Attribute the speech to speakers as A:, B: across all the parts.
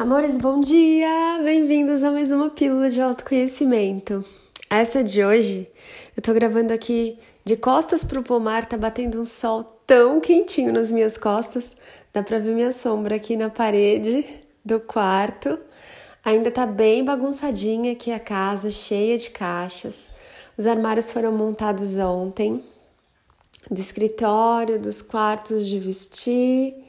A: Amores, bom dia! Bem-vindos a mais uma pílula de autoconhecimento. Essa de hoje, eu tô gravando aqui de costas pro pomar, tá batendo um sol tão quentinho nas minhas costas, dá pra ver minha sombra aqui na parede do quarto. Ainda tá bem bagunçadinha aqui a casa, cheia de caixas. Os armários foram montados ontem, do escritório, dos quartos de vestir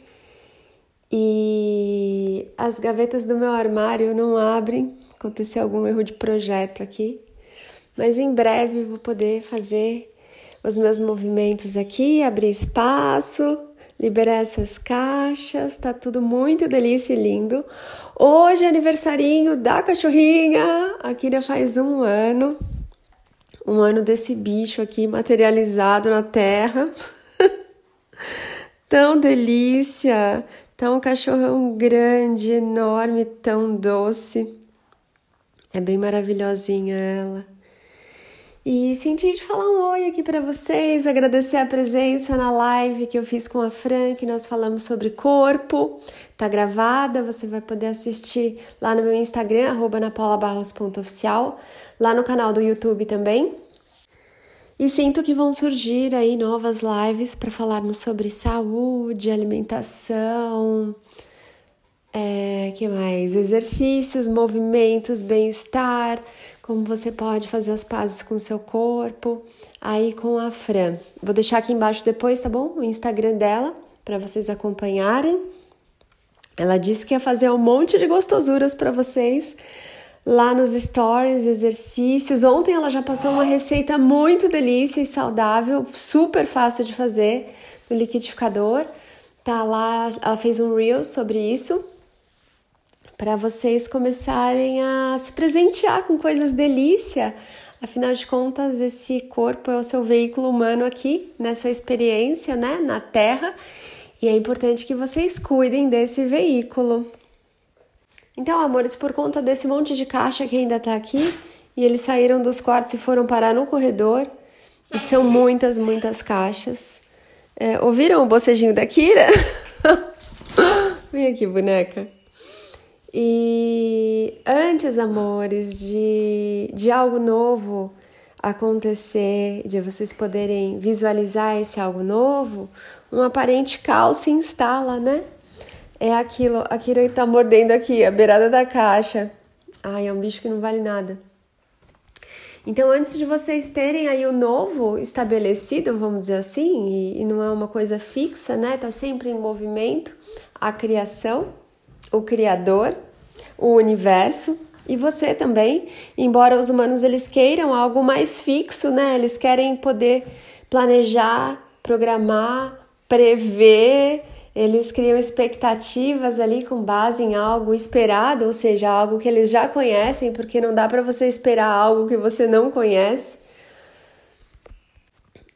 A: e as gavetas do meu armário não abrem. Aconteceu algum erro de projeto aqui, mas em breve vou poder fazer os meus movimentos aqui, abrir espaço, liberar essas caixas, tá tudo muito delícia e lindo. Hoje é aniversarinho da cachorrinha, a Kira faz um ano, um ano desse bicho aqui materializado na terra. Tão delícia! Tá um cachorrão grande, enorme, tão doce. É bem maravilhosinha ela. E senti de falar um oi aqui para vocês, agradecer a presença na live que eu fiz com a Fran, que nós falamos sobre corpo. Tá gravada, você vai poder assistir lá no meu Instagram, arroba napaulabarros.oficial, lá no canal do YouTube também. E sinto que vão surgir aí novas lives para falarmos sobre saúde, alimentação, é, que mais? Exercícios, movimentos, bem-estar, como você pode fazer as pazes com seu corpo, aí com a Fran. Vou deixar aqui embaixo depois, tá bom? O Instagram dela para vocês acompanharem. Ela disse que ia fazer um monte de gostosuras para vocês lá nos stories, exercícios. Ontem ela já passou uma receita muito delícia e saudável, super fácil de fazer no liquidificador. Tá lá, ela fez um reel sobre isso para vocês começarem a se presentear com coisas delícia. Afinal de contas, esse corpo é o seu veículo humano aqui nessa experiência, né, na Terra, e é importante que vocês cuidem desse veículo. Então, amores, por conta desse monte de caixa que ainda tá aqui, e eles saíram dos quartos e foram parar no corredor, e são muitas, muitas caixas. É, ouviram o bocejinho da Kira? Vem aqui, boneca. E antes, amores, de, de algo novo acontecer, de vocês poderem visualizar esse algo novo, um aparente caos se instala, né? É aquilo, aquilo que tá mordendo aqui, a beirada da caixa. Ai, é um bicho que não vale nada. Então, antes de vocês terem aí o novo estabelecido, vamos dizer assim, e, e não é uma coisa fixa, né? Tá sempre em movimento a criação, o criador, o universo e você também. Embora os humanos eles queiram algo mais fixo, né? Eles querem poder planejar, programar, prever, eles criam expectativas ali com base em algo esperado, ou seja, algo que eles já conhecem, porque não dá para você esperar algo que você não conhece.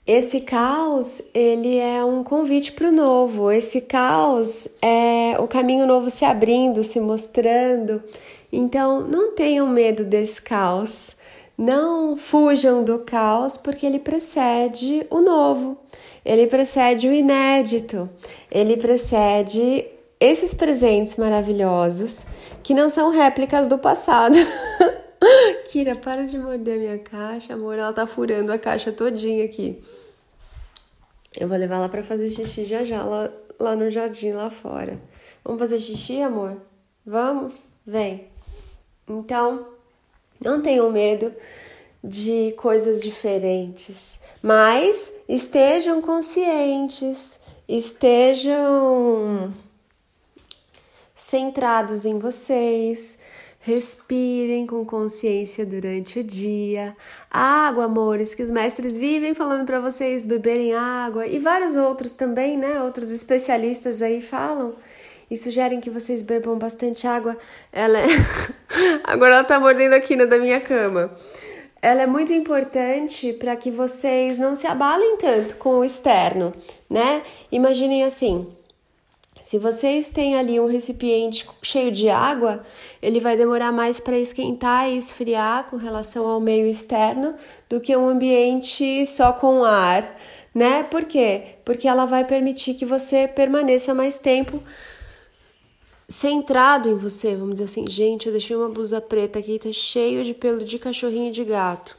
A: Esse caos, ele é um convite para o novo. Esse caos é o caminho novo se abrindo, se mostrando. Então, não tenham medo desse caos. Não fujam do caos, porque ele precede o novo, ele precede o inédito, ele precede esses presentes maravilhosos que não são réplicas do passado. Kira, para de morder minha caixa, amor, ela tá furando a caixa todinha aqui. Eu vou levar ela para fazer xixi já já lá, lá no jardim lá fora. Vamos fazer xixi, amor? Vamos? Vem. Então, não tenham medo de coisas diferentes, mas estejam conscientes, estejam centrados em vocês. Respirem com consciência durante o dia. Água, amores, que os mestres vivem falando para vocês beberem água e vários outros também, né? Outros especialistas aí falam e sugerem que vocês bebam bastante água. Ela é... Agora ela tá mordendo a quina da minha cama. Ela é muito importante para que vocês não se abalem tanto com o externo, né? Imaginem assim, se vocês têm ali um recipiente cheio de água, ele vai demorar mais para esquentar e esfriar com relação ao meio externo do que um ambiente só com ar, né? Por quê? Porque ela vai permitir que você permaneça mais tempo centrado em você, vamos dizer assim, gente, eu deixei uma blusa preta aqui, tá cheio de pelo de cachorrinho e de gato.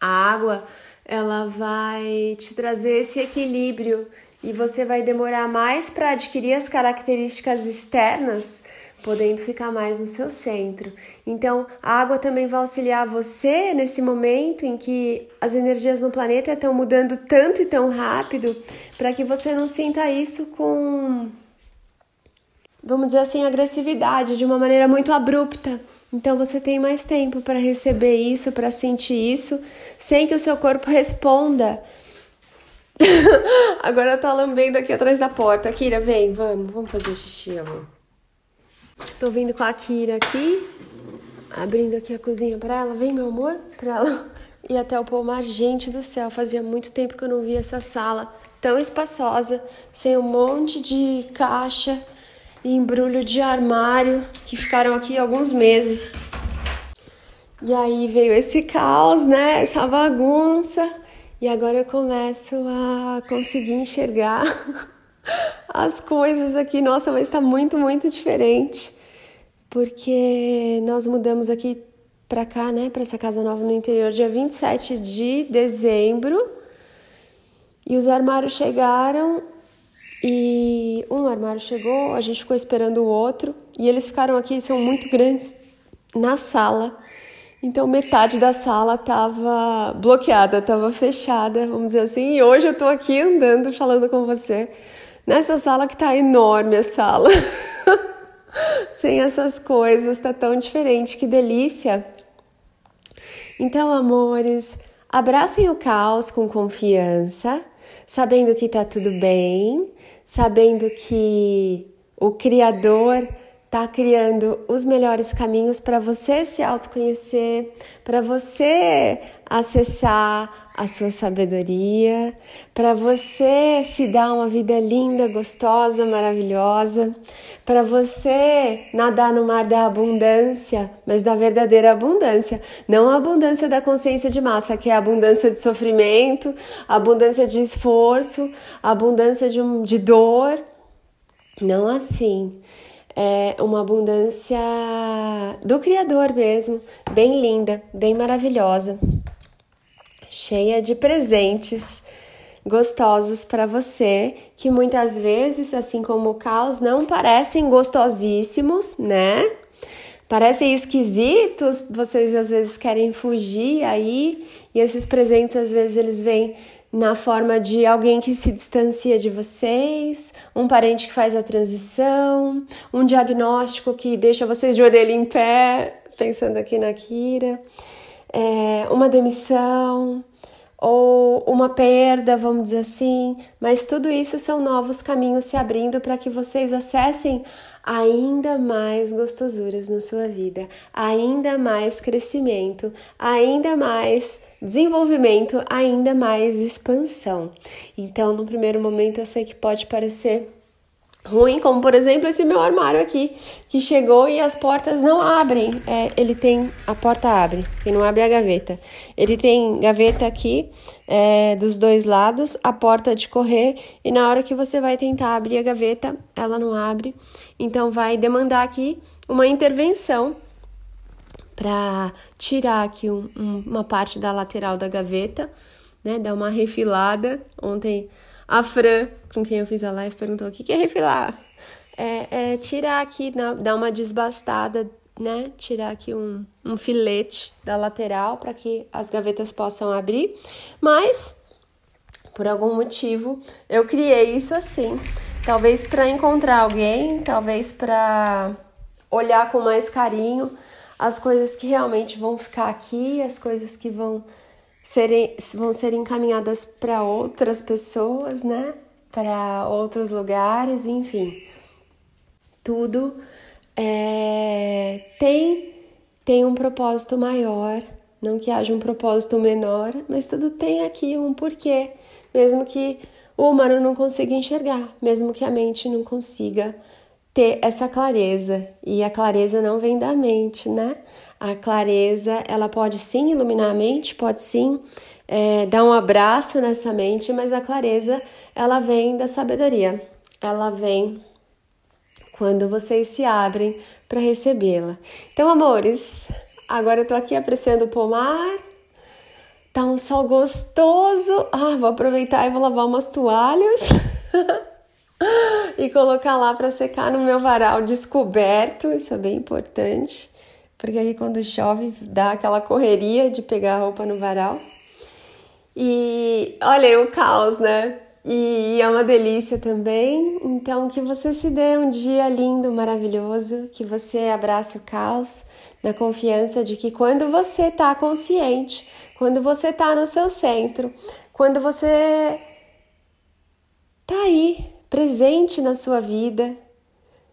A: A água, ela vai te trazer esse equilíbrio e você vai demorar mais para adquirir as características externas, podendo ficar mais no seu centro. Então, a água também vai auxiliar você nesse momento em que as energias no planeta estão mudando tanto e tão rápido, para que você não sinta isso com vamos dizer assim, agressividade de uma maneira muito abrupta. Então você tem mais tempo para receber isso, para sentir isso, sem que o seu corpo responda Agora tá lambendo aqui atrás da porta. Kira, vem, vamos, vamos fazer xixi, amor. Tô vindo com a Kira aqui, abrindo aqui a cozinha para ela. Vem, meu amor, pra ela ir até o pomar. Gente do céu, fazia muito tempo que eu não via essa sala tão espaçosa, sem um monte de caixa e embrulho de armário que ficaram aqui alguns meses. E aí veio esse caos, né? Essa bagunça. E agora eu começo a conseguir enxergar as coisas aqui. Nossa, mas está muito, muito diferente. Porque nós mudamos aqui para cá, né, para essa casa nova no interior, dia 27 de dezembro. E os armários chegaram e um armário chegou, a gente ficou esperando o outro e eles ficaram aqui, são muito grandes, na sala. Então metade da sala estava bloqueada, estava fechada, vamos dizer assim. E hoje eu estou aqui andando, falando com você nessa sala que está enorme a sala, sem essas coisas, está tão diferente, que delícia. Então, amores, abracem o caos com confiança, sabendo que está tudo bem, sabendo que o Criador está criando os melhores caminhos para você se autoconhecer, para você acessar a sua sabedoria, para você se dar uma vida linda, gostosa, maravilhosa, para você nadar no mar da abundância, mas da verdadeira abundância, não a abundância da consciência de massa, que é a abundância de sofrimento, a abundância de esforço, a abundância de, um, de dor. Não assim é uma abundância do Criador mesmo, bem linda, bem maravilhosa, cheia de presentes gostosos para você, que muitas vezes, assim como o caos, não parecem gostosíssimos, né? Parecem esquisitos, vocês às vezes querem fugir aí, e esses presentes às vezes eles vêm na forma de alguém que se distancia de vocês, um parente que faz a transição, um diagnóstico que deixa vocês de orelha em pé, pensando aqui na Kira, é, uma demissão ou uma perda, vamos dizer assim, mas tudo isso são novos caminhos se abrindo para que vocês acessem ainda mais gostosuras na sua vida, ainda mais crescimento, ainda mais desenvolvimento, ainda mais expansão. Então, no primeiro momento, eu sei que pode parecer ruim, como por exemplo esse meu armário aqui, que chegou e as portas não abrem. É, ele tem. A porta abre, e não abre a gaveta. Ele tem gaveta aqui é, dos dois lados, a porta de correr, e na hora que você vai tentar abrir a gaveta, ela não abre. Então vai demandar aqui uma intervenção para tirar aqui um, um, uma parte da lateral da gaveta, né? Dar uma refilada. Ontem a Fran, com quem eu fiz a live, perguntou: o que, que é refilar? É, é tirar aqui, dar uma desbastada, né? Tirar aqui um, um filete da lateral para que as gavetas possam abrir. Mas, por algum motivo, eu criei isso assim. Talvez para encontrar alguém, talvez para olhar com mais carinho as coisas que realmente vão ficar aqui, as coisas que vão serem, vão ser encaminhadas para outras pessoas, né? Para outros lugares, enfim. Tudo é, tem, tem um propósito maior, não que haja um propósito menor, mas tudo tem aqui um porquê, mesmo que o humano não consiga enxergar, mesmo que a mente não consiga ter essa clareza. E a clareza não vem da mente, né? A clareza, ela pode sim iluminar a mente, pode sim é, dar um abraço nessa mente, mas a clareza, ela vem da sabedoria. Ela vem quando vocês se abrem para recebê-la. Então, amores, agora eu tô aqui apreciando o pomar. Tá um sol gostoso. Ah, vou aproveitar e vou lavar umas toalhas. e colocar lá para secar no meu varal descoberto. Isso é bem importante, porque aí quando chove dá aquela correria de pegar a roupa no varal. E olha o caos, né? E é uma delícia também. Então, que você se dê um dia lindo, maravilhoso, que você abrace o caos na confiança de que quando você está consciente, quando você está no seu centro, quando você tá aí presente na sua vida,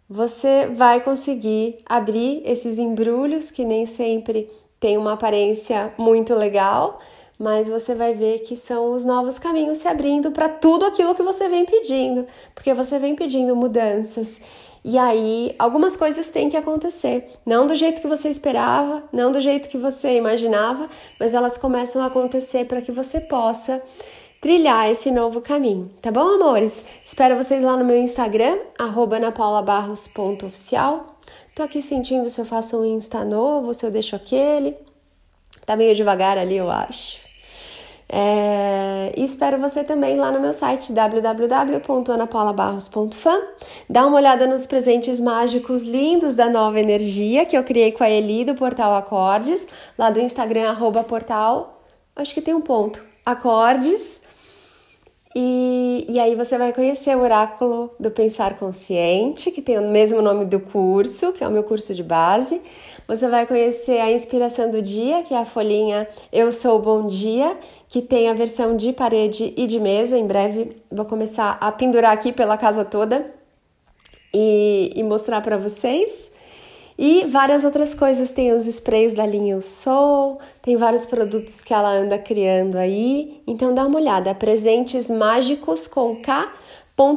A: você vai conseguir abrir esses embrulhos que nem sempre têm uma aparência muito legal, mas você vai ver que são os novos caminhos se abrindo para tudo aquilo que você vem pedindo, porque você vem pedindo mudanças. E aí, algumas coisas têm que acontecer, não do jeito que você esperava, não do jeito que você imaginava, mas elas começam a acontecer para que você possa trilhar esse novo caminho, tá bom, amores? Espero vocês lá no meu Instagram, anapaulabarros.oficial. Tô aqui sentindo se eu faço um Insta novo, se eu deixo aquele. Tá meio devagar ali, eu acho. É, e espero você também lá no meu site www.anapaulabarros.fan. Dá uma olhada nos presentes mágicos lindos da nova energia que eu criei com a Eli do Portal Acordes, lá do Instagram, arroba portal. Acho que tem um ponto. Acordes. E, e aí você vai conhecer o oráculo do pensar consciente, que tem o mesmo nome do curso, que é o meu curso de base. Você vai conhecer a inspiração do dia, que é a folhinha Eu Sou Bom Dia, que tem a versão de parede e de mesa. Em breve vou começar a pendurar aqui pela casa toda e, e mostrar para vocês. E várias outras coisas, tem os sprays da linha Eu Sou, tem vários produtos que ela anda criando aí. Então dá uma olhada, presentes mágicos com K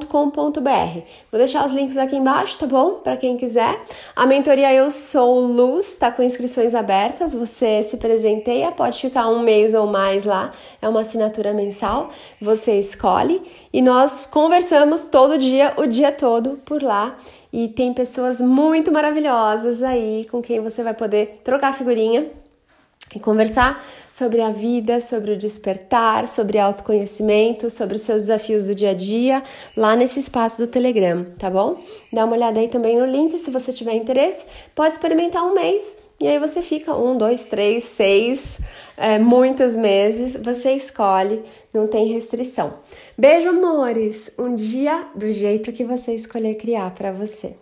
A: com.br. Vou deixar os links aqui embaixo, tá bom? Para quem quiser. A mentoria Eu Sou Luz tá com inscrições abertas. Você se presenteia, pode ficar um mês ou mais lá. É uma assinatura mensal. Você escolhe e nós conversamos todo dia, o dia todo por lá. E tem pessoas muito maravilhosas aí com quem você vai poder trocar figurinha e conversar sobre a vida, sobre o despertar, sobre autoconhecimento, sobre os seus desafios do dia a dia, lá nesse espaço do Telegram, tá bom? Dá uma olhada aí também no link se você tiver interesse. Pode experimentar um mês e aí você fica um, dois, três, seis, é, muitos meses. Você escolhe, não tem restrição. Beijo, amores! Um dia do jeito que você escolher criar para você.